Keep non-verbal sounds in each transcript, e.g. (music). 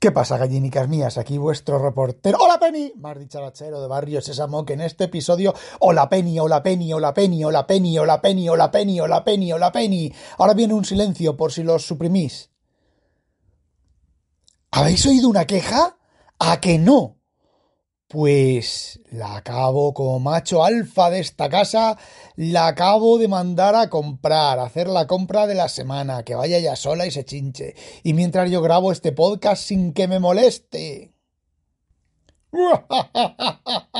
¿Qué pasa, gallinicas mías? Aquí vuestro reportero. ¡Hola, Penny! Más dicharachero de Barrio Sésamo que en este episodio. ¡Hola, Penny! ¡Hola, Penny! ¡Hola, Penny! ¡Hola, Penny! ¡Hola, Penny! ¡Hola, Penny! ¡Hola, Penny! ¡Hola, Penny! Ahora viene un silencio por si los suprimís. ¿Habéis oído una queja? ¿A que no? Pues la acabo como macho alfa de esta casa, la acabo de mandar a comprar, a hacer la compra de la semana, que vaya ya sola y se chinche. Y mientras yo grabo este podcast sin que me moleste. (laughs)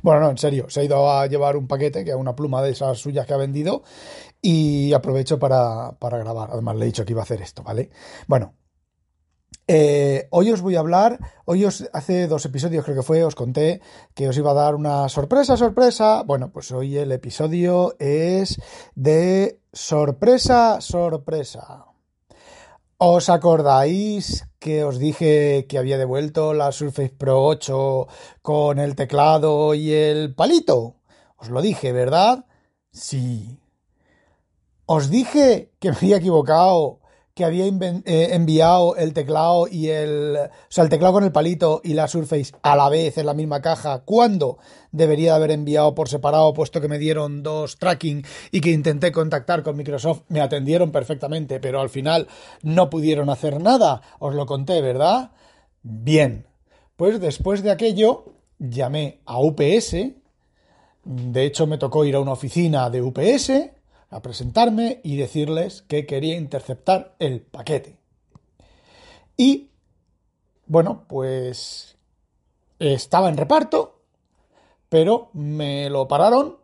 Bueno, no, en serio, se ha ido a llevar un paquete, que es una pluma de esas suyas que ha vendido, y aprovecho para, para grabar. Además, le he dicho que iba a hacer esto, ¿vale? Bueno, eh, hoy os voy a hablar, hoy os, hace dos episodios creo que fue, os conté que os iba a dar una sorpresa, sorpresa. Bueno, pues hoy el episodio es de sorpresa, sorpresa. ¿Os acordáis que os dije que había devuelto la Surface Pro 8 con el teclado y el palito? Os lo dije, ¿verdad? Sí. Os dije que me había equivocado que había eh, enviado el teclado y el. O sea, el teclado con el palito y la Surface a la vez en la misma caja, cuando debería haber enviado por separado, puesto que me dieron dos tracking y que intenté contactar con Microsoft, me atendieron perfectamente, pero al final no pudieron hacer nada. Os lo conté, ¿verdad? Bien. Pues después de aquello, llamé a UPS. De hecho, me tocó ir a una oficina de UPS a presentarme y decirles que quería interceptar el paquete. Y, bueno, pues estaba en reparto, pero me lo pararon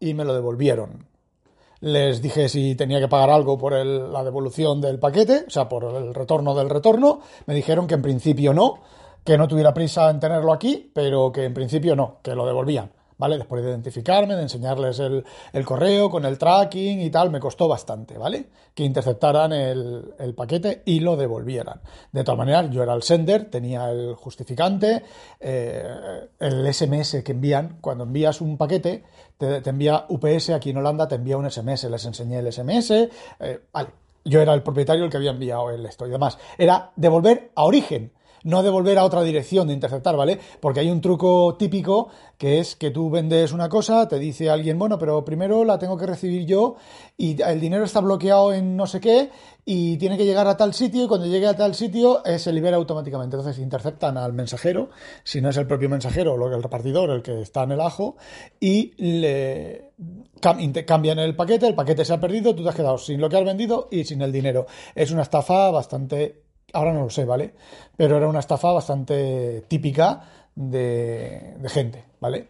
y me lo devolvieron. Les dije si tenía que pagar algo por la devolución del paquete, o sea, por el retorno del retorno. Me dijeron que en principio no, que no tuviera prisa en tenerlo aquí, pero que en principio no, que lo devolvían. ¿Vale? Después de identificarme, de enseñarles el, correo con el tracking y tal, me costó bastante, ¿vale? Que interceptaran el, paquete y lo devolvieran. De todas maneras, yo era el sender, tenía el justificante, eh, el SMS que envían, cuando envías un paquete, te, envía UPS, aquí en Holanda te envía un SMS, les enseñé el SMS, eh. Yo era el propietario el que había enviado el esto y demás. Era devolver a origen no devolver a otra dirección de interceptar, ¿vale? Porque hay un truco típico que es que tú vendes una cosa, te dice alguien, bueno, pero primero la tengo que recibir yo y el dinero está bloqueado en no sé qué y tiene que llegar a tal sitio y cuando llegue a tal sitio eh, se libera automáticamente. Entonces interceptan al mensajero, si no es el propio mensajero o el repartidor el que está en el ajo y le cambian el paquete, el paquete se ha perdido, tú te has quedado sin lo que has vendido y sin el dinero. Es una estafa bastante ahora no lo sé, ¿vale? Pero era una estafa bastante típica de, gente, ¿vale?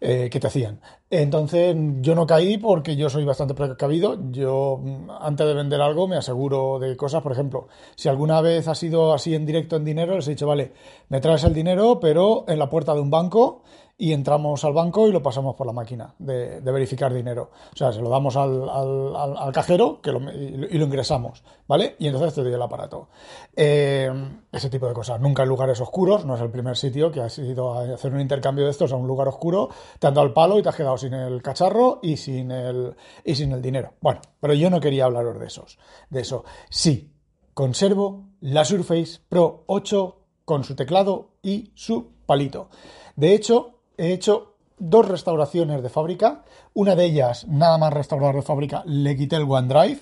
Eh, que te hacían. Entonces yo no caí porque yo soy bastante precavido. Yo mm, antes de vender algo me aseguro de cosas. Por ejemplo, si alguna vez ha sido así en directo en dinero, les he dicho, vale, me traes el dinero, pero en la puerta de un banco y entramos al banco y lo pasamos por la máquina de, verificar dinero. O sea, se lo damos al, al, cajero que y, lo ingresamos, ¿vale? Y entonces te doy el aparato. Eh, ese tipo de cosas. Nunca en lugares oscuros, no es el primer sitio que has ido a hacer un intercambio de estos a un lugar oscuro, te han dado el palo y te has quedado sin el cacharro y sin el, y sin el dinero. Bueno, pero yo no quería hablaros de esos. De eso. Sí, conservo la Surface Pro 8 con su teclado y su palito. De hecho, he hecho dos restauraciones de fábrica. Una de ellas, nada más restaurar de fábrica, le quité el OneDrive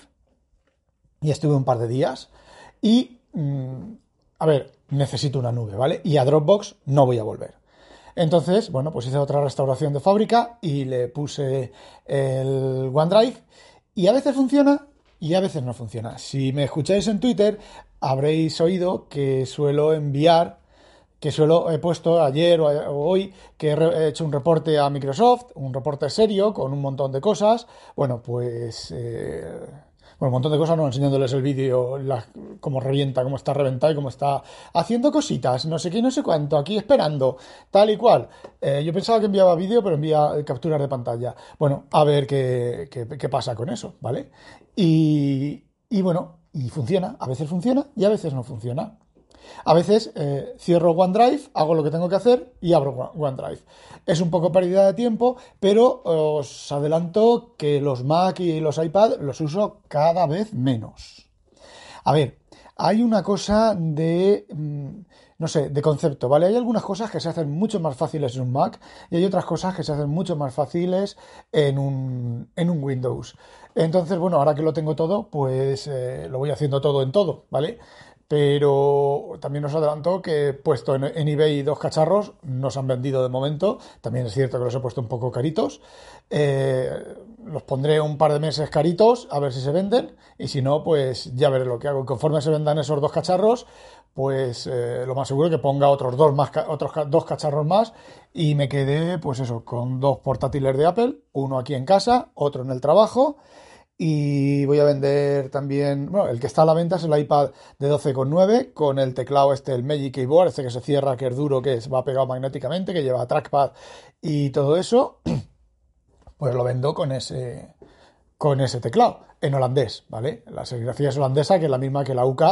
y estuve un par de días. Y, mm, a ver, necesito una nube, ¿vale? Y a Dropbox no voy a volver. Entonces, bueno, pues hice otra restauración de fábrica y le puse el OneDrive y a veces funciona y a veces no funciona. Si me escucháis en Twitter, habréis oído que suelo enviar que suelo he puesto ayer o, hoy que he, hecho un reporte a Microsoft, un reporte serio con un montón de cosas. Bueno, pues eh, un montón de cosas, no enseñándoles el vídeo, cómo revienta, cómo está reventado y cómo está haciendo cositas, no sé qué, no sé cuánto, aquí esperando, tal y cual. Eh, yo pensaba que enviaba vídeo, pero envía capturas de pantalla. Bueno, a ver qué, qué, pasa con eso, ¿vale? Y, y bueno, y funciona, a veces funciona y a veces no funciona. A veces eh, cierro OneDrive, hago lo que tengo que hacer y abro OneDrive. Es un poco pérdida de tiempo, pero os adelanto que los Mac y los iPad los uso cada vez menos. A ver, hay una cosa de, mm, no sé, de concepto, ¿vale? Hay algunas cosas que se hacen mucho más fáciles en un Mac y hay otras cosas que se hacen mucho más fáciles en un, en un Windows. Entonces, bueno, ahora que lo tengo todo, pues eh, lo voy haciendo todo en todo, ¿vale? Pero también nos adelantó que puesto en, eBay dos cacharros, no se han vendido de momento, también es cierto que los he puesto un poco caritos, eh, los pondré un par de meses caritos a ver si se venden. Y si no, pues ya veré lo que hago. Conforme se vendan esos dos cacharros, pues eh, lo más seguro es que ponga otros dos, más, otros dos cacharros más. Y me quedé, pues eso, con dos portátiles de Apple, uno aquí en casa, otro en el trabajo y voy a vender también, bueno, el que está a la venta es el iPad de 12,9 con el teclado este, el Magic Keyboard, este que se cierra, que es duro, que va pegado magnéticamente, que lleva trackpad y todo eso. (clears throat) Pues lo vendo con ese, con ese teclado, en holandés, ¿vale? La serigrafía es holandesa, que es la misma que la UK,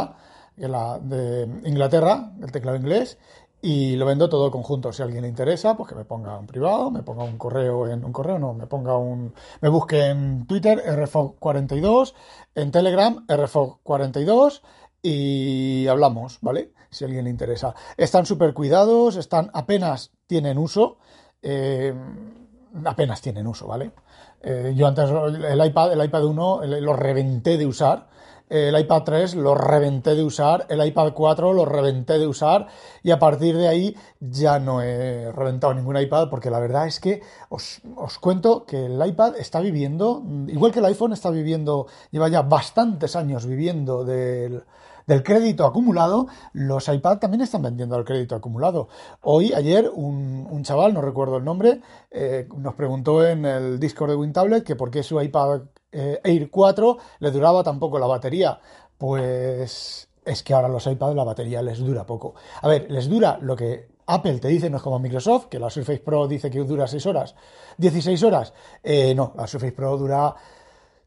que la de Inglaterra, el teclado inglés, y lo vendo todo conjunto. Si a alguien le interesa, pues que me ponga un privado, me ponga un correo en un correo, no, me ponga un me busque en Twitter rfog42, en Telegram rfog42 y hablamos, ¿vale? Si a alguien le interesa. Están súper cuidados, están apenas tienen uso, eh, apenas tienen uso, ¿vale? Eh, yo antes el iPad, el iPad 1 lo reventé de usar el iPad 3 lo reventé de usar, el iPad 4 lo reventé de usar y a partir de ahí ya no he reventado ningún iPad porque la verdad es que os, os cuento que el iPad está viviendo, igual que el iPhone está viviendo, lleva ya bastantes años viviendo del del crédito acumulado, los iPad también están vendiendo el crédito acumulado. Hoy, ayer, un, chaval, no recuerdo el nombre, eh, nos preguntó en el Discord de WinTablet que por qué su iPad eh, Air 4 le duraba tan poco la batería. Pues es que ahora los iPads la batería les dura poco. A ver, les dura lo que Apple te dice, no es como Microsoft, que la Surface Pro dice que dura 6 horas, 16 horas. Eh, no, la Surface Pro dura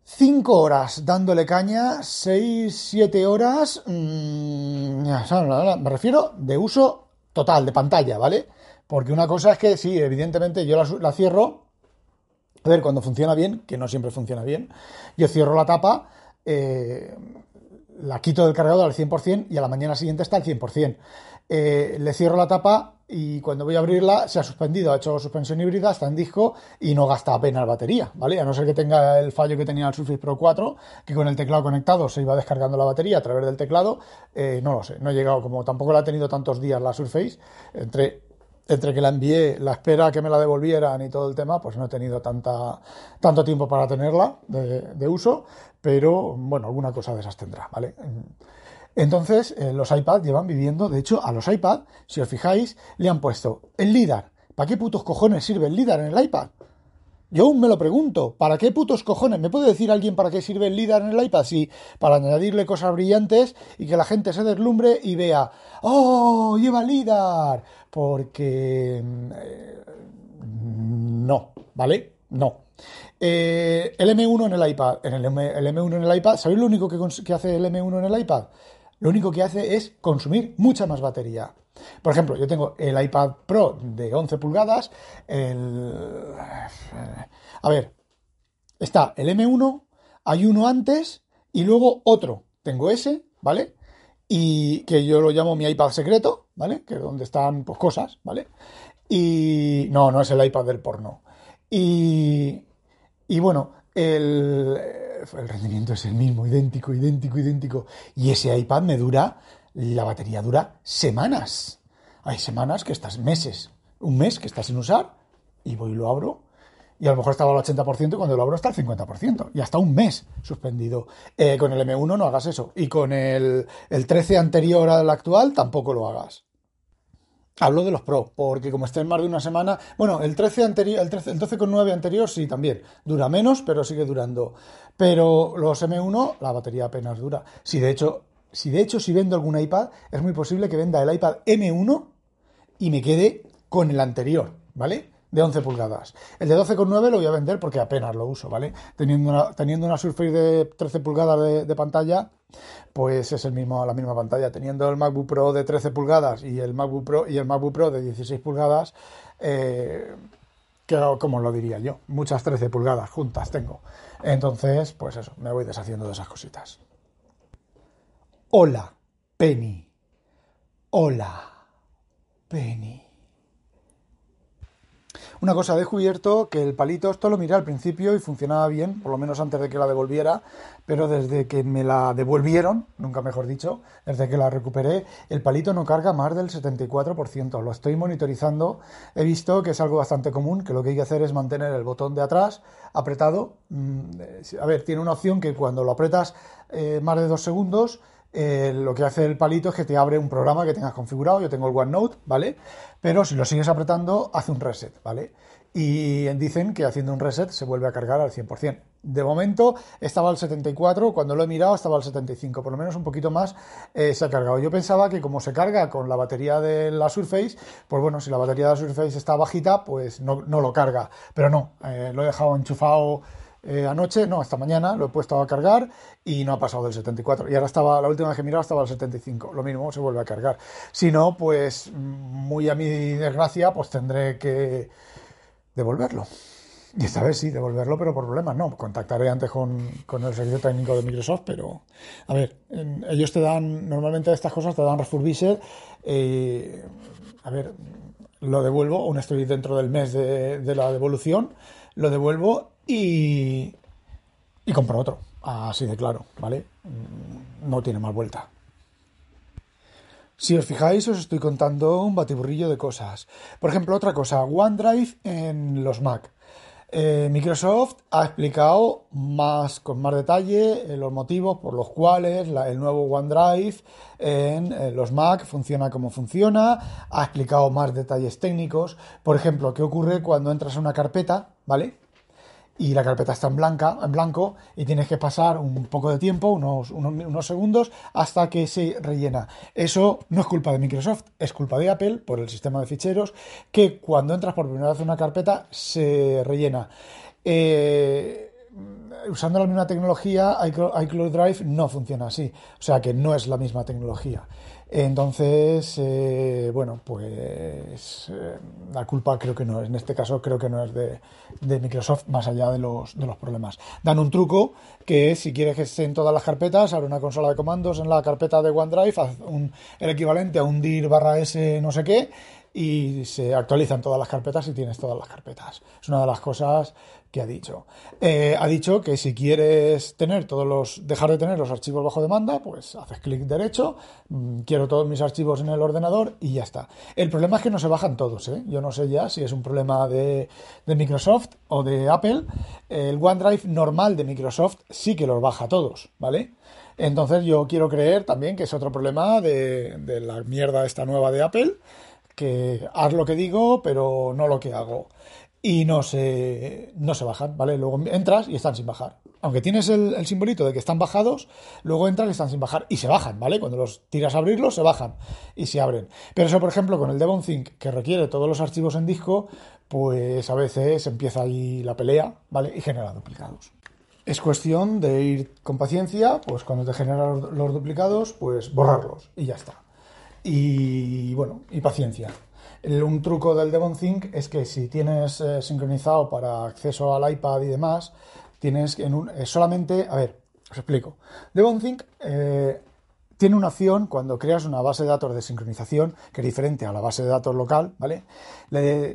5 horas dándole caña, 6, 7 horas, mmm, me refiero de uso total, de pantalla, ¿vale? Porque una cosa es que sí, evidentemente yo la, cierro, a ver, cuando funciona bien, que no siempre funciona bien, yo cierro la tapa, eh, la quito del cargador al 100% y a la mañana siguiente está al 100%. Eh, le cierro la tapa y cuando voy a abrirla se ha suspendido, ha hecho suspensión híbrida, está en disco y no gasta apenas batería, ¿vale? A no ser que tenga el fallo que tenía el Surface Pro 4, que con el teclado conectado se iba descargando la batería a través del teclado, eh, no lo sé, no he llegado, como tampoco la ha tenido tantos días la Surface, entre, entre que la envié, la espera que me la devolvieran y todo el tema, pues no he tenido tanta, tanto tiempo para tenerla de, uso, pero bueno, alguna cosa de esas tendrá, ¿vale? Entonces, eh, los iPads llevan viviendo, de hecho, a los iPads, si os fijáis, le han puesto el LIDAR. ¿Para qué putos cojones sirve el LIDAR en el iPad? Yo aún me lo pregunto, ¿para qué putos cojones? ¿Me puede decir alguien para qué sirve el LIDAR en el iPad? Sí, para añadirle cosas brillantes y que la gente se deslumbre y vea, ¡oh, lleva LIDAR! Porque... Eh, no, ¿vale? No. Eh, el M1 en el iPad, en el, M, 1 en el iPad, ¿sabéis lo único que, que hace el M1 en el iPad? Lo único que hace es consumir mucha más batería. Por ejemplo, yo tengo el iPad Pro de 11 pulgadas, el... A ver, está el M1, hay uno antes y luego otro. Tengo ese, ¿vale? Y que yo lo llamo mi iPad secreto, ¿vale? Que es donde están pues, cosas, ¿vale? Y no, no es el iPad del porno. Y, y bueno, el, el rendimiento es el mismo, idéntico, idéntico, idéntico. Y ese iPad me dura, la batería dura semanas. Hay semanas que estás meses, un mes que estás sin usar, y voy y lo abro, y a lo mejor estaba al 80% y cuando lo abro está al 50%, y hasta un mes suspendido. Eh, con el M1 no hagas eso, y con el, el 13 anterior al actual tampoco lo hagas. Hablo de los Pro, porque como estén más de una semana, bueno, el 13 anterior, el 13, el 12,9 anterior sí también, dura menos, pero sigue durando. Pero los M1, la batería apenas dura. Si de hecho, si de hecho si vendo algún iPad, es muy posible que venda el iPad M1 y me quede con el anterior, ¿vale? De 11 pulgadas. El de 12,9 lo voy a vender porque apenas lo uso, ¿vale? Teniendo una, teniendo una Surface de 13 pulgadas de, pantalla, pues es el mismo, la misma pantalla. Teniendo el MacBook Pro de 13 pulgadas y el MacBook Pro, y el MacBook Pro de 16 pulgadas, eh, como lo diría yo, muchas 13 pulgadas juntas tengo. Entonces, pues eso, me voy deshaciendo de esas cositas. Hola, Penny. Hola, Penny. Una cosa, he descubierto que el palito, esto lo miré al principio y funcionaba bien, por lo menos antes de que la devolviera, pero desde que me la devolvieron, nunca mejor dicho, desde que la recuperé, el palito no carga más del 74%. Lo estoy monitorizando, he visto que es algo bastante común, que lo que hay que hacer es mantener el botón de atrás apretado. Mm, a ver, tiene una opción que cuando lo apretas eh, más de dos segundos, eh, lo que hace el palito es que te abre un programa que tengas configurado. Yo tengo el OneNote, ¿vale? Pero si lo sigues apretando, hace un reset, ¿vale? Y dicen que haciendo un reset se vuelve a cargar al 100%. De momento estaba al 74, cuando lo he mirado estaba al 75, por lo menos un poquito más eh, se ha cargado. Yo pensaba que como se carga con la batería de la Surface, pues bueno, si la batería de la Surface está bajita, pues no, lo carga. Pero no, eh, lo he dejado enchufado eh, anoche, no, esta mañana lo he puesto a cargar y no ha pasado del 74. Y ahora estaba, la última vez que miraba estaba al 75. Lo mismo se vuelve a cargar. Si no, pues muy a mi desgracia, pues tendré que devolverlo. Y esta vez sí, devolverlo, pero por problemas no. Contactaré antes con, el servicio técnico de Microsoft, pero a ver, ellos te dan, normalmente estas cosas te dan refurbished. Eh, a ver, lo devuelvo, aún estoy dentro del mes de, de la devolución, lo devuelvo y, y compro otro, así de claro, ¿vale? Mm, no tiene más vuelta. Si os fijáis, os estoy contando un batiburrillo de cosas. Por ejemplo, otra cosa, OneDrive en los Mac. Eh, Microsoft ha explicado más con más detalle eh, los motivos por los cuales el nuevo OneDrive en eh, los Mac funciona como funciona. Ha explicado más detalles técnicos. Por ejemplo, qué ocurre cuando entras a una carpeta, ¿vale? Y la carpeta está en, en blanco y tienes que pasar un poco de tiempo, unos, unos, segundos, hasta que se rellena. Eso no es culpa de Microsoft, es culpa de Apple por el sistema de ficheros, que cuando entras por primera vez en una carpeta se rellena. Eh, usando la misma tecnología, iCloud Drive no funciona así, o sea que no es la misma tecnología. Entonces, eh, bueno, pues eh, la culpa creo que no es, en este caso creo que no es de, Microsoft, más allá de los, de los problemas. Dan un truco que es, si quieres que esté en todas las carpetas, abre una consola de comandos en la carpeta de OneDrive, haz el equivalente a un dir barra S no sé qué, y se actualizan todas las carpetas y tienes todas las carpetas. Es una de las cosas que ha dicho. Eh, ha dicho que si quieres tener todos los, dejar de tener los archivos bajo demanda, pues haces clic derecho, mm, quiero todos mis archivos en el ordenador y ya está. El problema es que no se bajan todos, ¿eh? Yo no sé ya si es un problema de, Microsoft o de Apple. El OneDrive normal de Microsoft sí que los baja todos, ¿vale? Entonces yo quiero creer también que es otro problema de, de la mierda esta nueva de Apple, que haz lo que digo, pero no lo que hago y no se, no se bajan, ¿vale? Luego entras y están sin bajar. Aunque tienes el, simbolito de que están bajados, luego entras y están sin bajar y se bajan, ¿vale? Cuando los tiras a abrirlos, se bajan y se abren. Pero eso, por ejemplo, con el Devon Think, que requiere todos los archivos en disco, pues a veces empieza ahí la pelea, ¿vale? Y genera duplicados. Es cuestión de ir con paciencia, pues cuando te generan los duplicados, pues borrarlos y ya está. Y bueno, y paciencia un truco del DevonThink es que si tienes eh, sincronizado para acceso al iPad y demás, tienes en un, eh, solamente, a ver, os explico. DevonThink eh, tiene una opción cuando creas una base de datos de sincronización que es diferente a la base de datos local, ¿vale?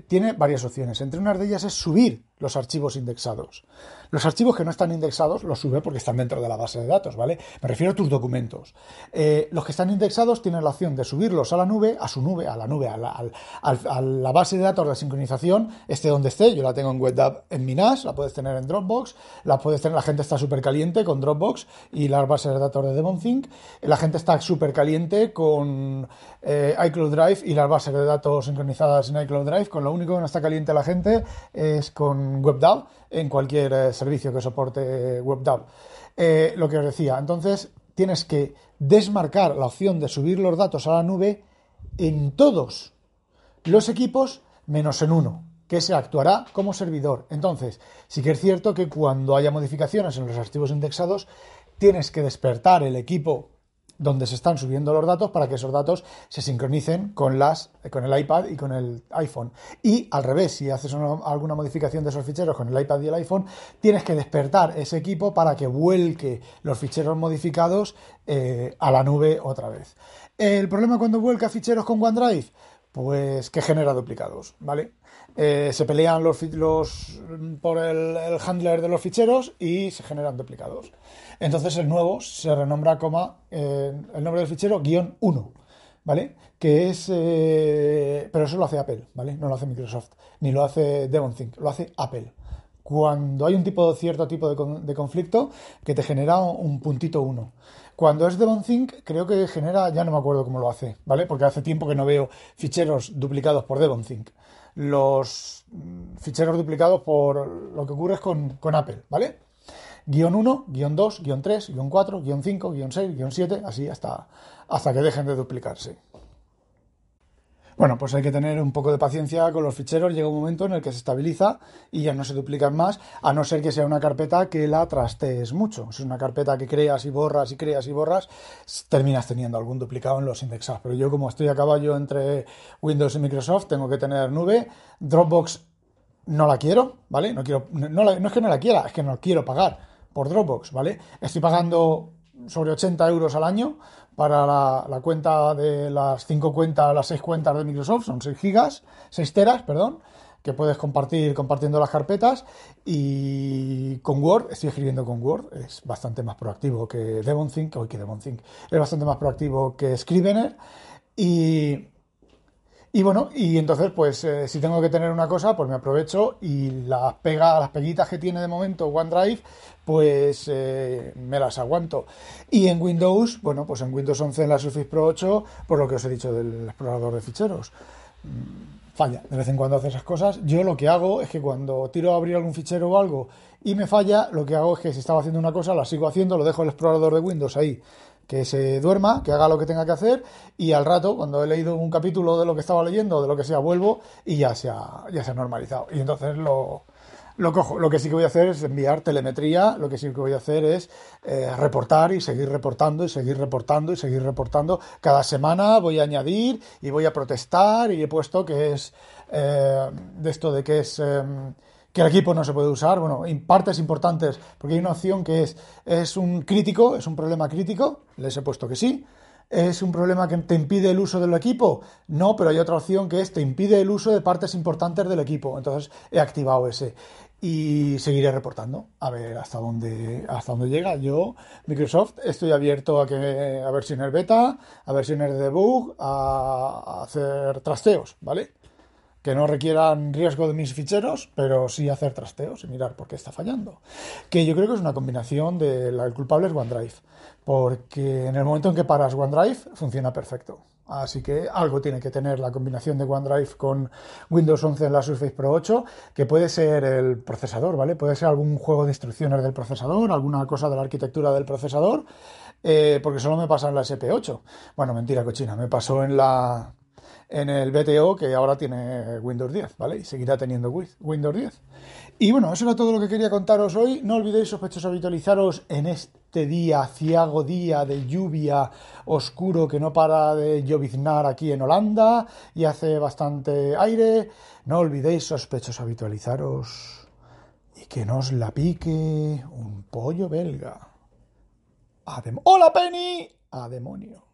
tiene varias opciones. Entre unas de ellas es subir los archivos indexados. Los archivos que no están indexados los sube porque están dentro de la base de datos, ¿vale? Me refiero a tus documentos. Eh, los que están indexados tienen la opción de subirlos a la nube, a su nube, a la nube, a la, base de datos de sincronización, esté donde esté. Yo la tengo en WebDAV en mi NAS, la puedes tener en Dropbox, la puedes tener, la gente está súper caliente con Dropbox y las bases de datos de DevonThink. La gente está súper caliente con eh, iCloud Drive y las bases de datos sincronizadas en iCloud Drive. Con lo único que no está caliente la gente es con WebDAV en cualquier eh, servicio que soporte WebDAV. Eh, lo que os decía, entonces tienes que desmarcar la opción de subir los datos a la nube en todos los equipos menos en uno, que se actuará como servidor. Entonces, sí que es cierto que cuando haya modificaciones en los archivos indexados, tienes que despertar el equipo donde se están subiendo los datos para que esos datos se sincronicen con, las, con el iPad y con el iPhone. Y al revés, si haces alguna modificación de esos ficheros con el iPad y el iPhone, tienes que despertar ese equipo para que vuelque los ficheros modificados eh, a la nube otra vez. El problema cuando vuelca ficheros con OneDrive, pues que genera duplicados, ¿vale? Eh, se pelean los, los por el, handler de los ficheros y se generan duplicados. Entonces el nuevo se renombra como eh, el nombre del fichero guion 1, ¿vale? Que es... Eh, pero eso lo hace Apple, ¿vale? No lo hace Microsoft, ni lo hace DevonThink, lo hace Apple. Cuando hay un tipo, cierto tipo de, conflicto que te genera un puntito 1. Cuando es DevonThink, creo que genera, ya no me acuerdo cómo lo hace, ¿vale? Porque hace tiempo que no veo ficheros duplicados por DevonThink. Los ficheros duplicados por lo que ocurre con, con Apple, ¿vale? guion 1, guion 2, guion 3, guion 4, guion 5, guion 6, guion 7, así hasta, hasta que dejen de duplicarse. Bueno, pues hay que tener un poco de paciencia con los ficheros. Llega un momento en el que se estabiliza y ya no se duplican más, a no ser que sea una carpeta que la trastees mucho. Si es una carpeta que creas y borras y creas y borras, terminas teniendo algún duplicado en los indexados. Pero yo, como estoy a caballo entre Windows y Microsoft, tengo que tener nube. Dropbox no la quiero, ¿vale? No, quiero, no, no es que no la quiera, es que no quiero pagar por Dropbox, ¿vale? Estoy pagando sobre 80 euros al año para la, cuenta de las 5 cuentas, las 6 cuentas de Microsoft, son 6 gigas, 6 teras, perdón, que puedes compartir compartiendo las carpetas y con Word, estoy escribiendo con Word, es bastante más proactivo que DevonThink, hoy que DevonThink, es bastante más proactivo que Scrivener y y bueno, y entonces, pues eh, si tengo que tener una cosa, pues me aprovecho y las pega, las peguitas que tiene de momento OneDrive, pues eh, me las aguanto. Y en Windows, bueno, pues en Windows 11 en la Surface Pro 8, por lo que os he dicho del explorador de ficheros. Mm, falla, de vez en cuando hace esas cosas. Yo lo que hago es que cuando tiro a abrir algún fichero o algo y me falla, lo que hago es que si estaba haciendo una cosa, la sigo haciendo, lo dejo el explorador de Windows ahí que se duerma, que haga lo que tenga que hacer y al rato, cuando he leído un capítulo de lo que estaba leyendo de lo que sea, vuelvo y ya se ha, ya se normalizado. Y entonces lo, lo cojo. Lo que sí que voy a hacer es enviar telemetría, lo que sí que voy a hacer es eh, reportar y seguir reportando y seguir reportando y seguir reportando. Cada semana voy a añadir y voy a protestar y he puesto que es eh, de esto de que es... Em, que el equipo no se puede usar, bueno, en partes importantes, porque hay una opción que es, es un crítico, es un problema crítico, les he puesto que sí, ¿Es un problema que te impide el uso del equipo? No, pero hay otra opción que es te impide el uso de partes importantes del equipo. Entonces he activado ese. Y seguiré reportando a ver hasta dónde, hasta dónde llega. Yo, Microsoft, estoy abierto a, que, a versiones beta, a versiones de debug, a hacer trasteos, ¿vale? Que no requieran riesgo de mis ficheros, pero sí hacer trasteos y mirar por qué está fallando. Que yo creo que es una combinación de la, culpable es OneDrive, porque en el momento en que paras OneDrive funciona perfecto. Así que algo tiene que tener la combinación de OneDrive con Windows 11 en la Surface Pro 8, que puede ser el procesador, ¿vale? Puede ser algún juego de instrucciones del procesador, alguna cosa de la arquitectura del procesador, eh, porque solo me pasa en la SP8. Bueno, mentira cochina, me pasó en la en el BTO que ahora tiene Windows 10, ¿vale? Y seguirá teniendo Windows 10. Y bueno, eso era todo lo que quería contaros hoy. No olvidéis, sospechosos, habitualizaros en este día, ciago día de lluvia oscuro que no para de lloviznar aquí en Holanda y hace bastante aire. No olvidéis, sospechosos, habitualizaros y que nos la pique un pollo belga. ¡Hola, Penny! ¡A demonio!